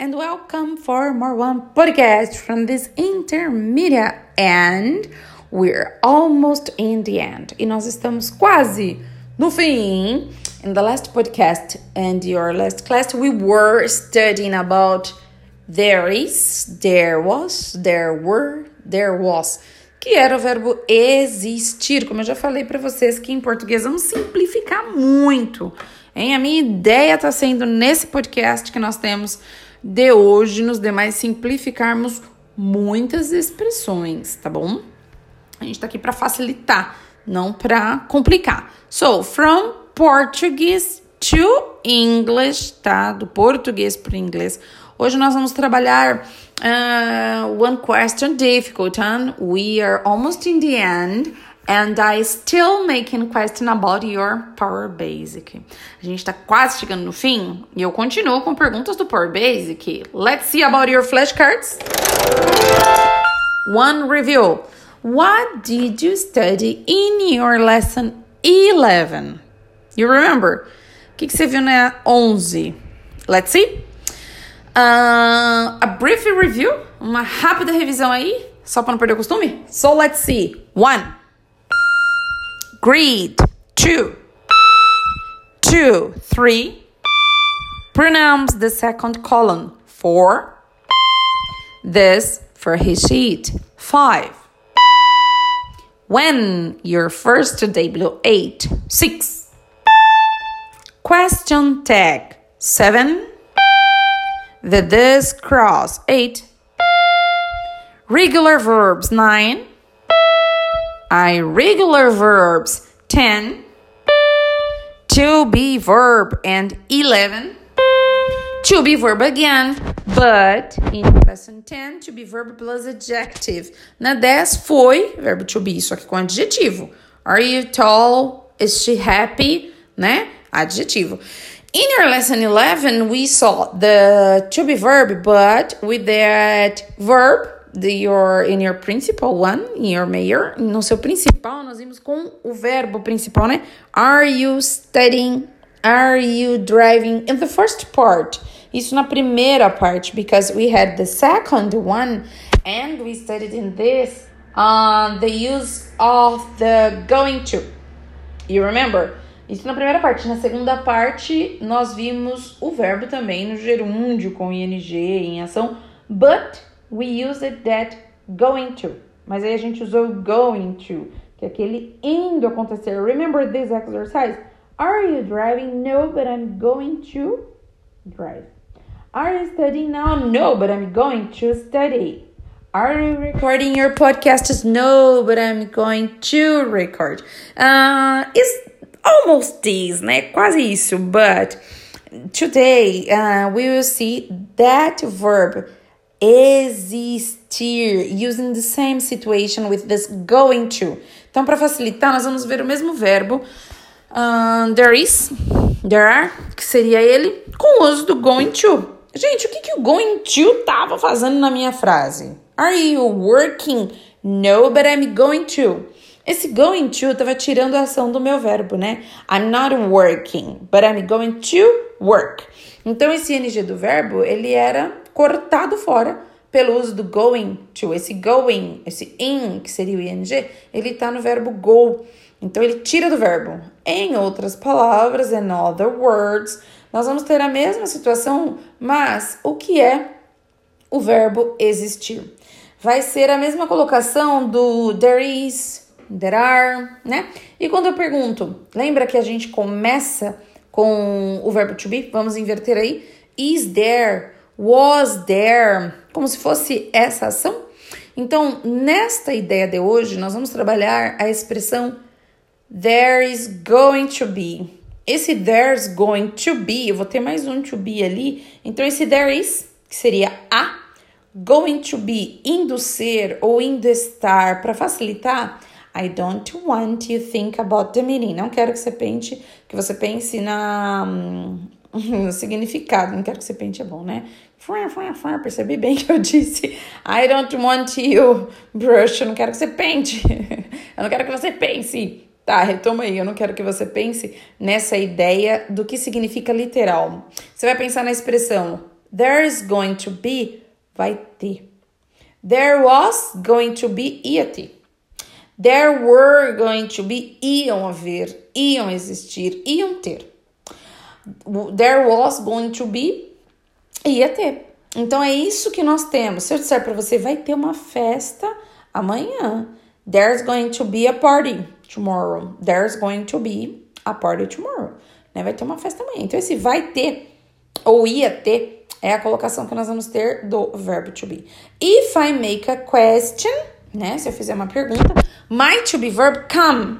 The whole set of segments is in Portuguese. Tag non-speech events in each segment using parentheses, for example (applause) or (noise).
and welcome for more one podcast from this intermediate and we're almost in the end. E nós estamos quase no fim. In the last podcast and your last class, we were studying about there is, there was, there were, there was, que era o verbo existir. Como eu já falei para vocês que em português vamos simplificar muito. Hein? A minha ideia está sendo nesse podcast que nós temos de hoje, nos demais simplificarmos muitas expressões, tá bom? A gente está aqui para facilitar, não para complicar. So, from Portuguese to English, tá? Do português para inglês. Hoje nós vamos trabalhar uh, one question difficult, and we are almost in the end. And I still making question about your Power Basic. A gente está quase chegando no fim e eu continuo com perguntas do Power Basic. Let's see about your flashcards. One review. What did you study in your lesson 11? You remember? O que, que você viu na 11? Let's see. Uh, a brief review. Uma rápida revisão aí, só para não perder o costume. So let's see. One. Greed. Two. Two. Three. Pronouns the second column. Four. This for his sheet. Five. When your first debut. Eight. Six. Question tag. Seven. The this cross. Eight. Regular verbs. Nine. Irregular verbs 10, to be verb and 11, to be verb again, but in lesson 10, to be verb plus adjective. Na 10 foi verbo to be, só que com adjetivo. Are you tall? Is she happy? Né? Adjetivo. In your lesson 11, we saw the to be verb, but with that verb the your in your principal one, in your major, no seu principal, nós vimos com o verbo principal, né? Are you studying? Are you driving? In the first part. Isso na primeira parte, because we had the second one and we studied in this uh, the use of the going to. You remember? Isso na primeira parte. Na segunda parte, nós vimos o verbo também no gerúndio com ing em ação, but we used that going to. Mas aí a gente usou going to, que é aquele indo acontecer. Remember this exercise? Are you driving? No, but I'm going to drive. Are you studying now? No, but I'm going to study. Are you recording your podcast? No, but I'm going to record. Uh, it's almost this, né? Quase isso, but today uh, we will see that verb existir, using the same situation with this going to. Então, para facilitar, nós vamos ver o mesmo verbo. Uh, there is, there are, que seria ele, com o uso do going to. Gente, o que, que o going to tava fazendo na minha frase? Are you working? No, but I'm going to. Esse going to tava tirando a ação do meu verbo, né? I'm not working, but I'm going to work. Então, esse ing do verbo, ele era cortado fora pelo uso do going to. Esse going, esse in, que seria o ing, ele está no verbo go. Então ele tira do verbo. Em outras palavras, in other words, nós vamos ter a mesma situação, mas o que é o verbo existir? Vai ser a mesma colocação do there is, there are, né? E quando eu pergunto, lembra que a gente começa com o verbo to be? Vamos inverter aí. Is there? Was there, como se fosse essa ação. Então, nesta ideia de hoje, nós vamos trabalhar a expressão there is going to be. Esse there's going to be, eu vou ter mais um to be ali. Então, esse there is, que seria a, going to be, indo ser ou indo estar, para facilitar, I don't want you think about the meaning. Não quero que você pense, que você pense na no (laughs) significado. Não quero que você pense é bom, né? Percebi bem que eu disse I don't want you brush. Eu não quero que você pente. (laughs) Eu não quero que você pense. Tá, retoma aí. Eu não quero que você pense nessa ideia do que significa literal. Você vai pensar na expressão There is going to be, vai ter. There was going to be, ia ter. There were going to be, iam haver, iam existir, iam ter. There was going to be, ia ter. Então é isso que nós temos. Se eu disser para você, vai ter uma festa amanhã. There's going to be a party tomorrow. There's going to be a party tomorrow. Né? Vai ter uma festa amanhã. Então esse vai ter ou ia ter é a colocação que nós vamos ter do verbo to be. If I make a question, né? Se eu fizer uma pergunta, my to be verb come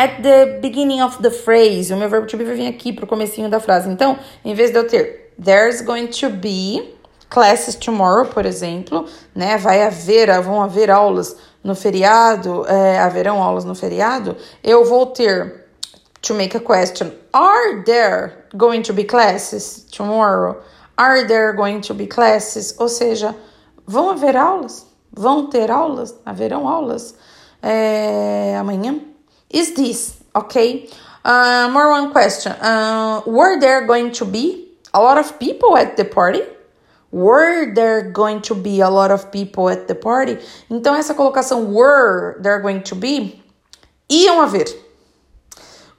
at the beginning of the phrase. O meu verbo to be vai vir aqui pro comecinho da frase. Então, em vez de eu ter there's going to be classes tomorrow, por exemplo, né? Vai haver, vão haver aulas no feriado, é, haverão aulas no feriado. Eu vou ter to make a question. Are there going to be classes tomorrow? Are there going to be classes? Ou seja, vão haver aulas? Vão ter aulas? Haverão aulas é, amanhã? Is this okay? Uh, more one question. Uh, were there going to be a lot of people at the party? Were there going to be a lot of people at the party? Então, essa colocação were there going to be, iam haver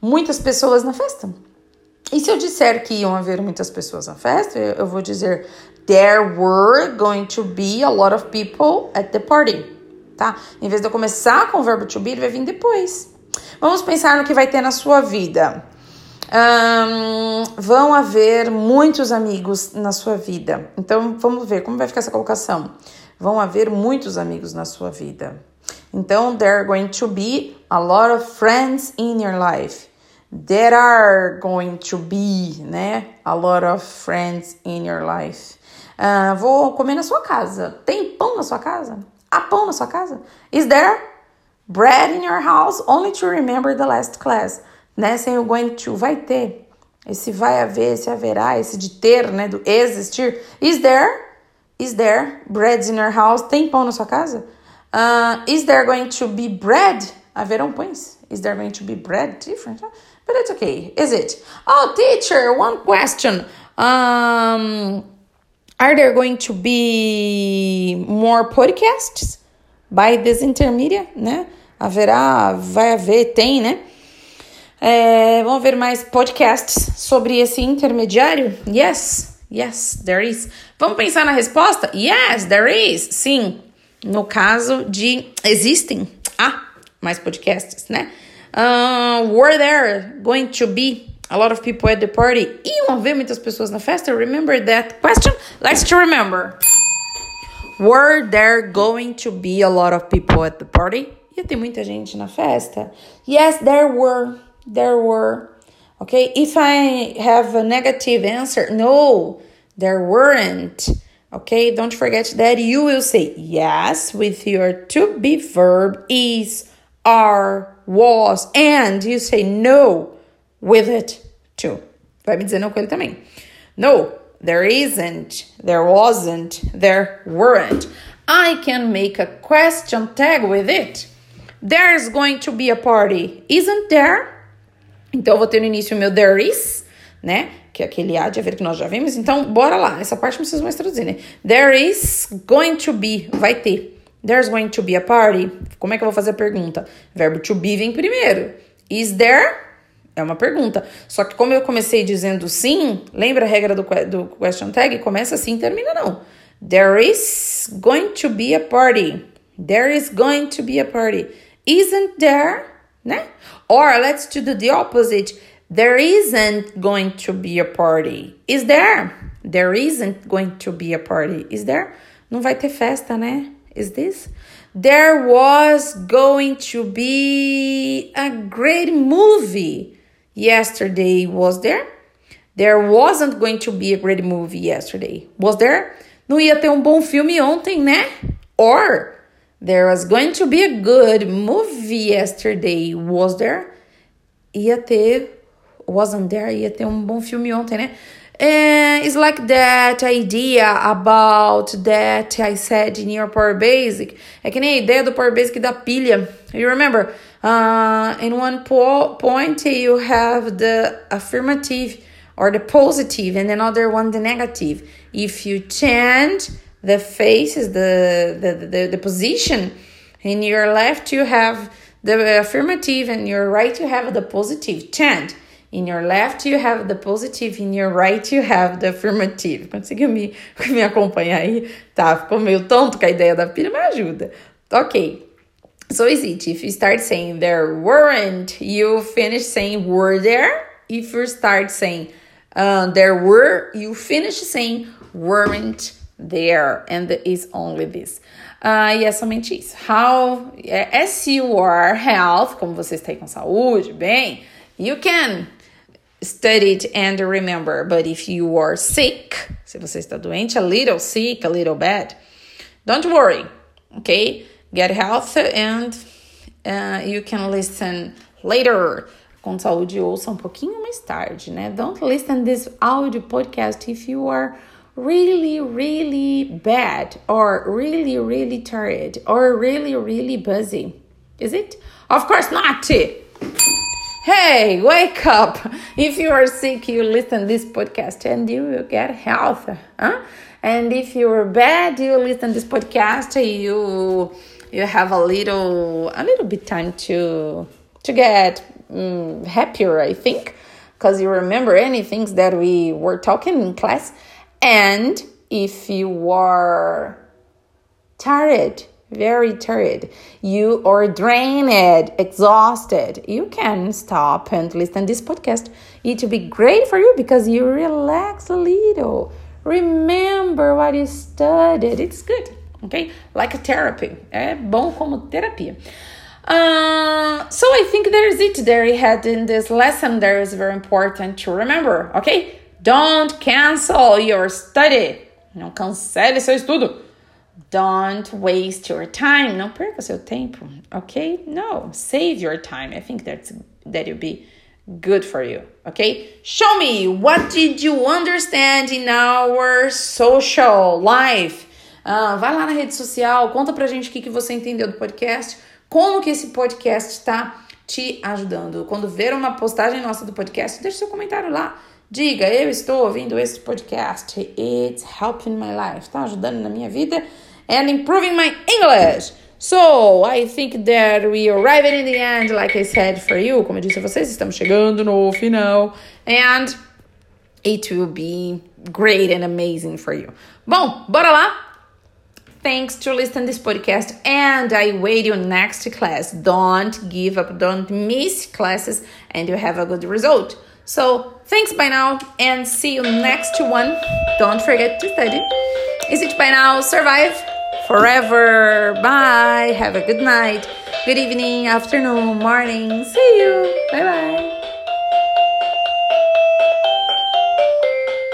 muitas pessoas na festa. E se eu disser que iam haver muitas pessoas na festa, eu vou dizer there were going to be a lot of people at the party, tá? Em vez de eu começar com o verbo to be, ele vai vir depois. Vamos pensar no que vai ter na sua vida. Um, vão haver muitos amigos na sua vida. Então, vamos ver como vai ficar essa colocação. Vão haver muitos amigos na sua vida. Então, there are going to be a lot of friends in your life. There are going to be, né? A lot of friends in your life. Uh, vou comer na sua casa. Tem pão na sua casa? Há pão na sua casa? Is there bread in your house? Only to remember the last class né? Sem o going to, vai ter. Esse vai haver, esse haverá, esse de ter, né? Do existir. Is there? Is there bread in your house? Tem pão na sua casa? Uh, is there going to be bread? Haverão pães? Is there going to be bread? Different, but it's okay. Is it? Oh, teacher, one question. Um, are there going to be more podcasts by this intermediate, né? Haverá, vai haver, tem, né? É, vamos ver mais podcasts sobre esse intermediário? Yes, yes, there is. Vamos pensar na resposta? Yes, there is. Sim. No caso de existem. Ah, mais podcasts, né? Uh, were there going to be a lot of people at the party? Iam haver muitas pessoas na festa? Remember that question? Let's to remember. Were there going to be a lot of people at the party? Ia ter muita gente na festa? Yes, there were. there were. Okay, if I have a negative answer, no, there weren't. Okay, don't forget that you will say yes with your to be verb is, are, was, and you say no with it too. Vai me dizer não com ele também. No, there isn't, there wasn't, there weren't. I can make a question tag with it. There's going to be a party, isn't there? Então, eu vou ter no início o meu there is, né? Que é aquele há de haver que nós já vimos. Então, bora lá. Essa parte não precisa mais traduzir, né? There is going to be, vai ter. There's going to be a party. Como é que eu vou fazer a pergunta? Verbo to be vem primeiro. Is there? É uma pergunta. Só que como eu comecei dizendo sim, lembra a regra do, do question tag? Começa assim, termina não. There is going to be a party. There is going to be a party. Isn't there? Né? Or let's do the opposite. There isn't going to be a party. Is there? There isn't going to be a party. Is there? Não vai ter festa, né? Is this? There was going to be a great movie yesterday. Was there? There wasn't going to be a great movie yesterday. Was there? Não ia ter um bom filme ontem, né? Or There was going to be a good movie yesterday, was there? Ia ter, wasn't there? Ia ter um bom filme ontem, né? And it's like that idea about that I said in your Power Basic. É que nem a ideia do Power Basic da pilha. You remember? Uh, in one po point you have the affirmative or the positive and another one the negative. if you change the faces, the, the, the, the position, in your left you have the affirmative and your right you have the positive. Change. In your left you have the positive, in your right you have the affirmative. Conseguiu me, (laughs) me acompanhar aí? Tá, ficou meio tonto com a ideia da pilha, mas ajuda. Ok. So is it. If you start saying there weren't, you finish saying were there. If you start saying uh, there were, you finish saying weren't there. And it's only this. Uh, e é somente isso. How, as you are health, como você está com saúde, bem, you can study it and remember. But if you are sick, se você está doente, a little sick, a little bad, don't worry, okay? Get health and uh, you can listen later. Com saúde, ouça um pouquinho mais tarde, né? Don't listen this audio podcast if you are really, really bad or really, really tired or really, really busy. Is it? Of course not. Hey, wake up. If you are sick, you listen this podcast and you will get health. Huh? And if you're bad, you listen this podcast, you you have a little a little bit time to to get um, happier, I think, because you remember any things that we were talking in class. And if you are tired, very tired, you are drained, exhausted, you can stop and listen this podcast. It will be great for you because you relax a little. Remember what you studied. It's good, okay? Like a therapy. É bom como terapia. Uh, so I think there's it there you had in this lesson there is very important to remember, okay? Don't cancel your study. Não cancele seu estudo. Don't waste your time. Não perca seu tempo, okay? No, save your time. I think that's that will be good for you, okay? Show me what did you understand in our social life. Uh, vai lá na rede social, conta pra gente o que, que você entendeu do podcast, como que esse podcast está te ajudando. Quando ver uma postagem nossa do podcast, deixe seu comentário lá. Diga, eu estou ouvindo esse podcast. It's helping my life. Está ajudando na minha vida and improving my English. So, I think that we arrived in the end, like I said for you. Como eu disse a vocês, estamos chegando no final. And it will be great and amazing for you. Bom, bora lá? Thanks to listen this podcast and I wait you next class. Don't give up, don't miss classes and you have a good result. So, thanks by now and see you next one. Don't forget to study. Is it by now? Survive forever. Bye. Have a good night, good evening, afternoon, morning. See you. Bye bye.